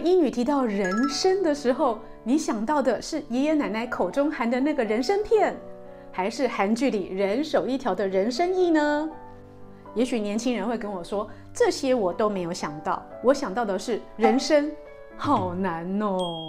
当医女提到人参的时候，你想到的是爷爷奶奶口中含的那个人参片，还是韩剧里人手一条的人参意呢？也许年轻人会跟我说，这些我都没有想到，我想到的是人生，好难哦。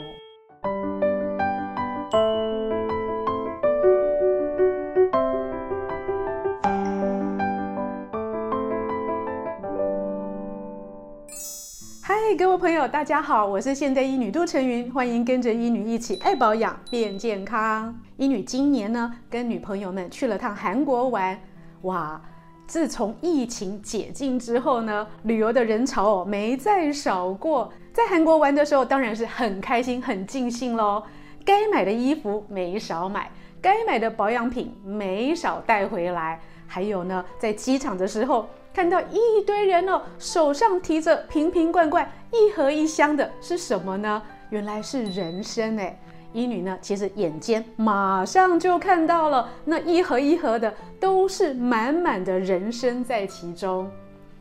各位朋友，大家好，我是现代医女杜成云，欢迎跟着医女一起爱保养变健康。医女今年呢，跟女朋友们去了趟韩国玩，哇！自从疫情解禁之后呢，旅游的人潮哦没再少过。在韩国玩的时候，当然是很开心、很尽兴喽。该买的衣服没少买，该买的保养品没少带回来。还有呢，在机场的时候，看到一堆人哦，手上提着瓶瓶罐罐、一盒一箱的，是什么呢？原来是人参哎。医女呢，其实眼尖，马上就看到了那一盒一盒的，都是满满的人参在其中。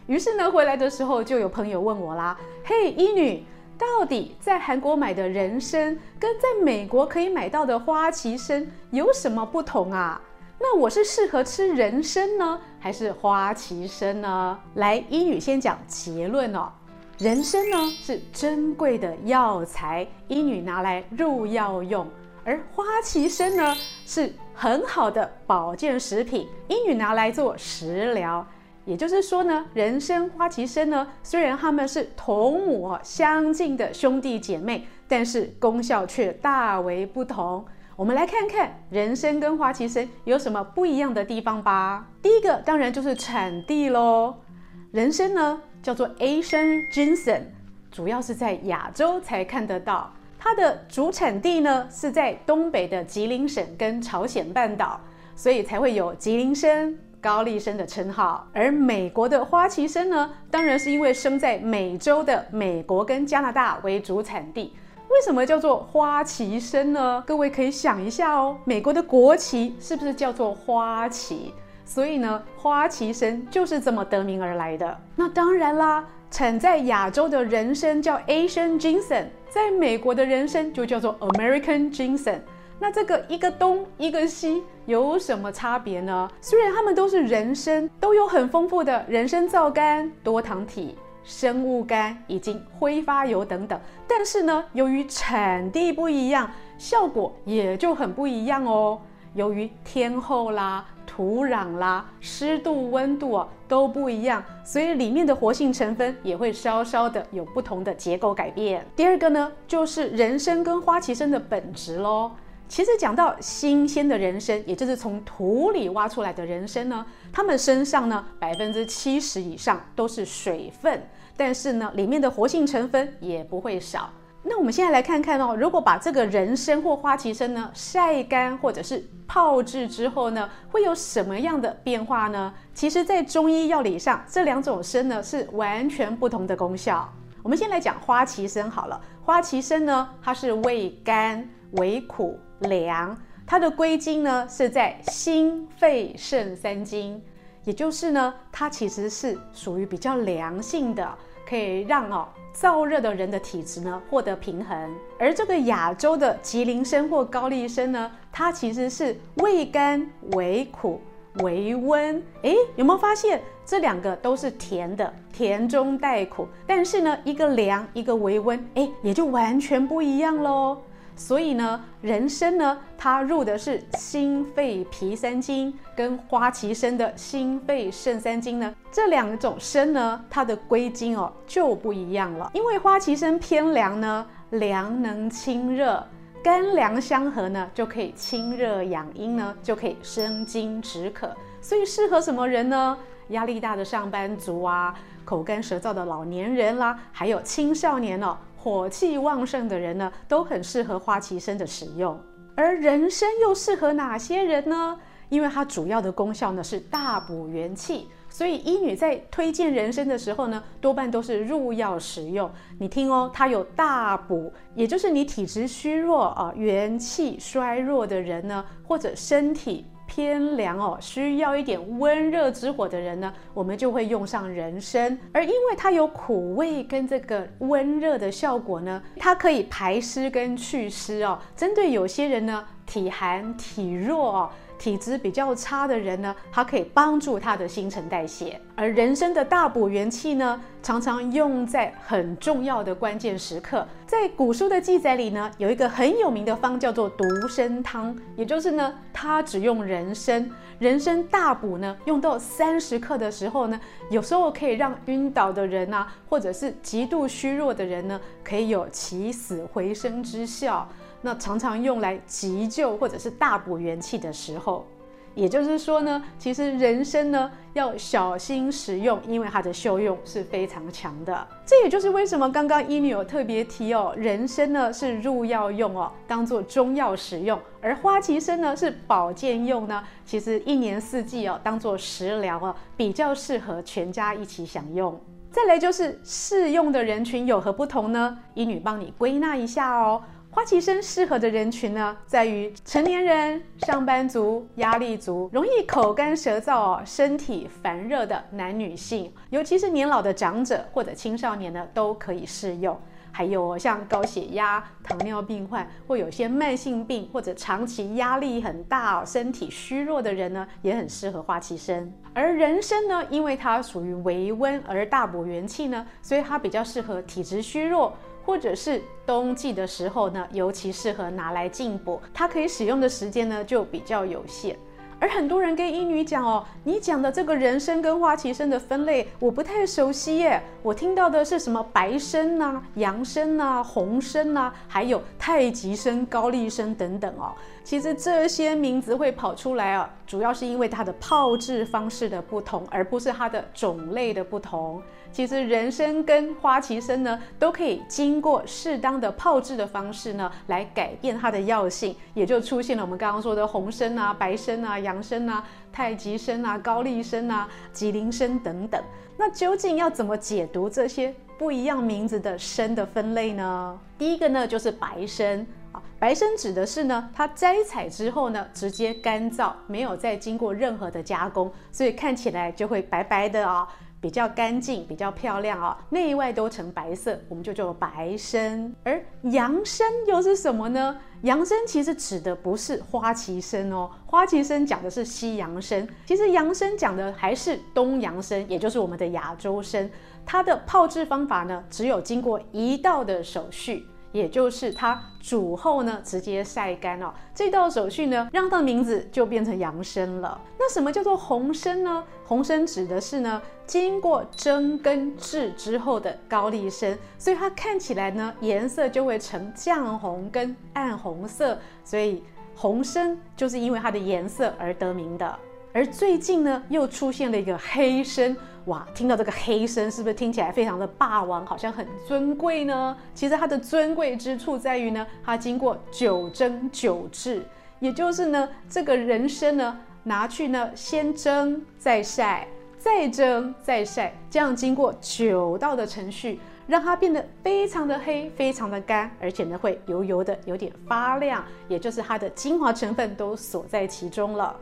于是呢，回来的时候就有朋友问我啦：“嘿，医女，到底在韩国买的人参跟在美国可以买到的花旗参有什么不同啊？那我是适合吃人参呢，还是花旗参呢？”来，英女先讲结论哦。人参呢是珍贵的药材，医女拿来入药用；而花旗参呢是很好的保健食品，医女拿来做食疗。也就是说呢，人参、花旗参呢，虽然它们是同母相近的兄弟姐妹，但是功效却大为不同。我们来看看人参跟花旗参有什么不一样的地方吧。第一个当然就是产地喽，人参呢。叫做 Asian Ginseng，主要是在亚洲才看得到。它的主产地呢是在东北的吉林省跟朝鲜半岛，所以才会有吉林参、高丽参的称号。而美国的花旗参呢，当然是因为生在美洲的美国跟加拿大为主产地。为什么叫做花旗参呢？各位可以想一下哦，美国的国旗是不是叫做花旗？所以呢，花旗参就是这么得名而来的。那当然啦，产在亚洲的人参叫 Asian Ginseng，在美国的人参就叫做 American Ginseng。那这个一个东一个西有什么差别呢？虽然它们都是人参，都有很丰富的人参皂苷、多糖体、生物苷以及挥发油等等，但是呢，由于产地不一样，效果也就很不一样哦。由于天候啦、土壤啦、湿度、温度啊都不一样，所以里面的活性成分也会稍稍的有不同的结构改变。第二个呢，就是人参跟花旗参的本质喽。其实讲到新鲜的人参，也就是从土里挖出来的人参呢，它们身上呢百分之七十以上都是水分，但是呢里面的活性成分也不会少。那我们现在来看看哦，如果把这个人参或花旗参呢晒干或者是泡制之后呢，会有什么样的变化呢？其实，在中医药理上，这两种参呢是完全不同的功效。我们先来讲花旗参好了，花旗参呢，它是味甘、味苦、凉，它的归经呢是在心、肺、肾三经，也就是呢，它其实是属于比较凉性的，可以让哦。燥热的人的体质呢获得平衡，而这个亚洲的吉林参或高丽参呢，它其实是味甘、微苦、微温。诶，有没有发现这两个都是甜的，甜中带苦？但是呢，一个凉，一个微温，诶，也就完全不一样喽。所以呢，人参呢，它入的是心肺脾三经，跟花旗参的心肺肾三经呢，这两种参呢，它的归经哦就不一样了。因为花旗参偏凉呢，凉能清热，甘凉相合呢，就可以清热养阴呢，就可以生津止渴。所以适合什么人呢？压力大的上班族啊，口干舌燥的老年人啦，还有青少年哦。火气旺盛的人呢，都很适合花旗参的使用。而人参又适合哪些人呢？因为它主要的功效呢是大补元气，所以医女在推荐人参的时候呢，多半都是入药使用。你听哦，它有大补，也就是你体质虚弱啊、元气衰弱的人呢，或者身体偏凉哦，需要一点温热之火的人呢，我们就会用上人参。而因为它有苦味跟这个温热的效果呢，它可以排湿跟祛湿哦。针对有些人呢，体寒体弱哦。体质比较差的人呢，它可以帮助他的新陈代谢。而人参的大补元气呢，常常用在很重要的关键时刻。在古书的记载里呢，有一个很有名的方叫做独参汤，也就是呢，它只用人参，人参大补呢，用到三十克的时候呢，有时候可以让晕倒的人啊，或者是极度虚弱的人呢，可以有起死回生之效。那常常用来急救或者是大补元气的时候，也就是说呢，其实人参呢要小心食用，因为它的效用是非常强的。这也就是为什么刚刚医女有特别提哦，人参呢是入药用哦，当做中药使用，而花旗参呢是保健用呢。其实一年四季哦，当做食疗哦，比较适合全家一起享用。再来就是适用的人群有何不同呢？医女帮你归纳一下哦。花旗参适合的人群呢，在于成年人、上班族、压力足、容易口干舌燥哦、身体烦热的男女性，尤其是年老的长者或者青少年呢，都可以适用。还有像高血压、糖尿病患，或有些慢性病或者长期压力很大、身体虚弱的人呢，也很适合花旗参。而人参呢，因为它属于微温而大补元气呢，所以它比较适合体质虚弱。或者是冬季的时候呢，尤其适合拿来进补，它可以使用的时间呢就比较有限。而很多人跟英女讲哦，你讲的这个人参跟花旗参的分类我不太熟悉耶，我听到的是什么白参呐、啊、洋参呐、啊、红参呐、啊，还有太极参、高丽参等等哦。其实这些名字会跑出来啊，主要是因为它的泡制方式的不同，而不是它的种类的不同。其实人参跟花旗参呢，都可以经过适当的泡制的方式呢，来改变它的药性，也就出现了我们刚刚说的红参啊、白参啊、洋参啊、太极参啊、高丽参啊、吉林参等等。那究竟要怎么解读这些不一样名字的参的分类呢？第一个呢，就是白参，白参指的是呢，它摘采之后呢，直接干燥，没有再经过任何的加工，所以看起来就会白白的啊。比较干净，比较漂亮啊、哦，内外都呈白色，我们就叫白参。而洋参又是什么呢？洋参其实指的不是花旗参哦，花旗参讲的是西洋参，其实洋参讲的还是东洋参，也就是我们的亚洲参。它的泡制方法呢，只有经过一道的手续。也就是它煮后呢，直接晒干哦。这道手续呢，让它的名字就变成洋参了。那什么叫做红参呢？红参指的是呢，经过蒸跟制之后的高丽参，所以它看起来呢，颜色就会呈酱红跟暗红色。所以红参就是因为它的颜色而得名的。而最近呢，又出现了一个黑参。哇，听到这个黑参是不是听起来非常的霸王，好像很尊贵呢？其实它的尊贵之处在于呢，它经过九蒸九制，也就是呢，这个人参呢，拿去呢先蒸再晒，再蒸再晒，这样经过九道的程序，让它变得非常的黑，非常的干，而且呢会油油的，有点发亮，也就是它的精华成分都锁在其中了。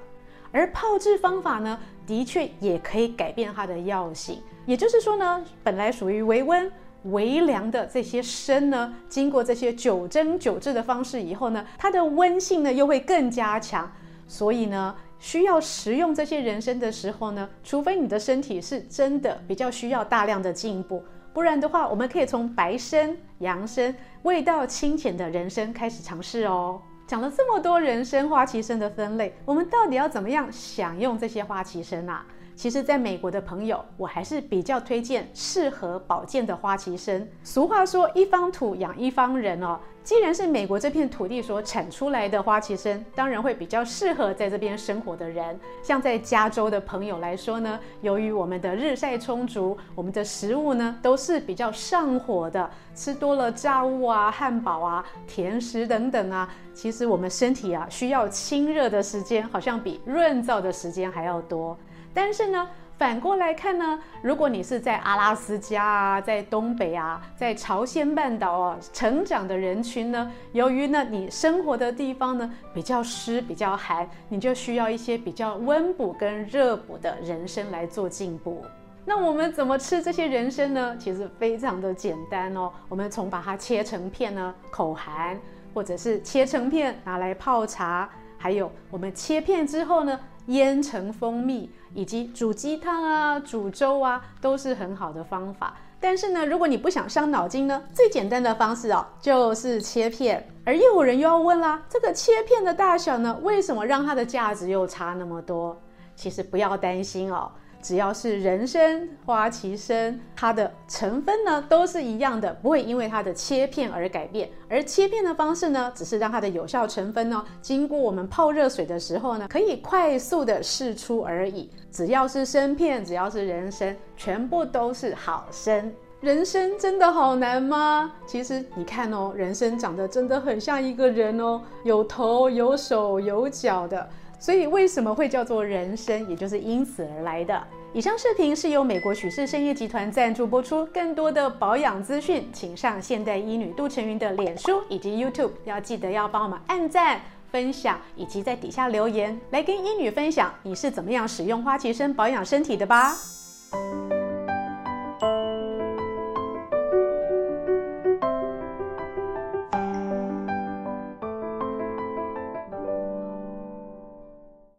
而泡制方法呢，的确也可以改变它的药性。也就是说呢，本来属于微温、微凉的这些参呢，经过这些九蒸九制的方式以后呢，它的温性呢又会更加强。所以呢，需要食用这些人参的时候呢，除非你的身体是真的比较需要大量的进补，不然的话，我们可以从白参、洋参、味道清浅的人参开始尝试哦。讲了这么多人参、花旗参的分类，我们到底要怎么样享用这些花旗参啊？其实，在美国的朋友，我还是比较推荐适合保健的花旗参。俗话说，一方土养一方人哦。既然是美国这片土地所产出来的花旗参，当然会比较适合在这边生活的人。像在加州的朋友来说呢，由于我们的日晒充足，我们的食物呢都是比较上火的，吃多了炸物啊、汉堡啊、甜食等等啊，其实我们身体啊需要清热的时间，好像比润燥的时间还要多。但是呢，反过来看呢，如果你是在阿拉斯加啊，在东北啊，在朝鲜半岛啊成长的人群呢，由于呢你生活的地方呢比较湿、比较寒，你就需要一些比较温补跟热补的人参来做进补。那我们怎么吃这些人参呢？其实非常的简单哦。我们从把它切成片呢，口含，或者是切成片拿来泡茶，还有我们切片之后呢，腌成蜂蜜，以及煮鸡汤啊、煮粥啊，都是很好的方法。但是呢，如果你不想伤脑筋呢，最简单的方式哦，就是切片。而又有人又要问啦，这个切片的大小呢，为什么让它的价值又差那么多？其实不要担心哦。只要是人参、花旗参，它的成分呢都是一样的，不会因为它的切片而改变。而切片的方式呢，只是让它的有效成分呢，经过我们泡热水的时候呢，可以快速的释出而已。只要是参片，只要是人参，全部都是好参。人参真的好难吗？其实你看哦，人参长得真的很像一个人哦，有头、有手、有脚的。所以为什么会叫做人参，也就是因此而来的。以上视频是由美国许氏参业集团赞助播出。更多的保养资讯，请上现代医女杜成云的脸书以及 YouTube。要记得要帮我们按赞、分享，以及在底下留言，来跟医女分享你是怎么样使用花旗参保养身体的吧。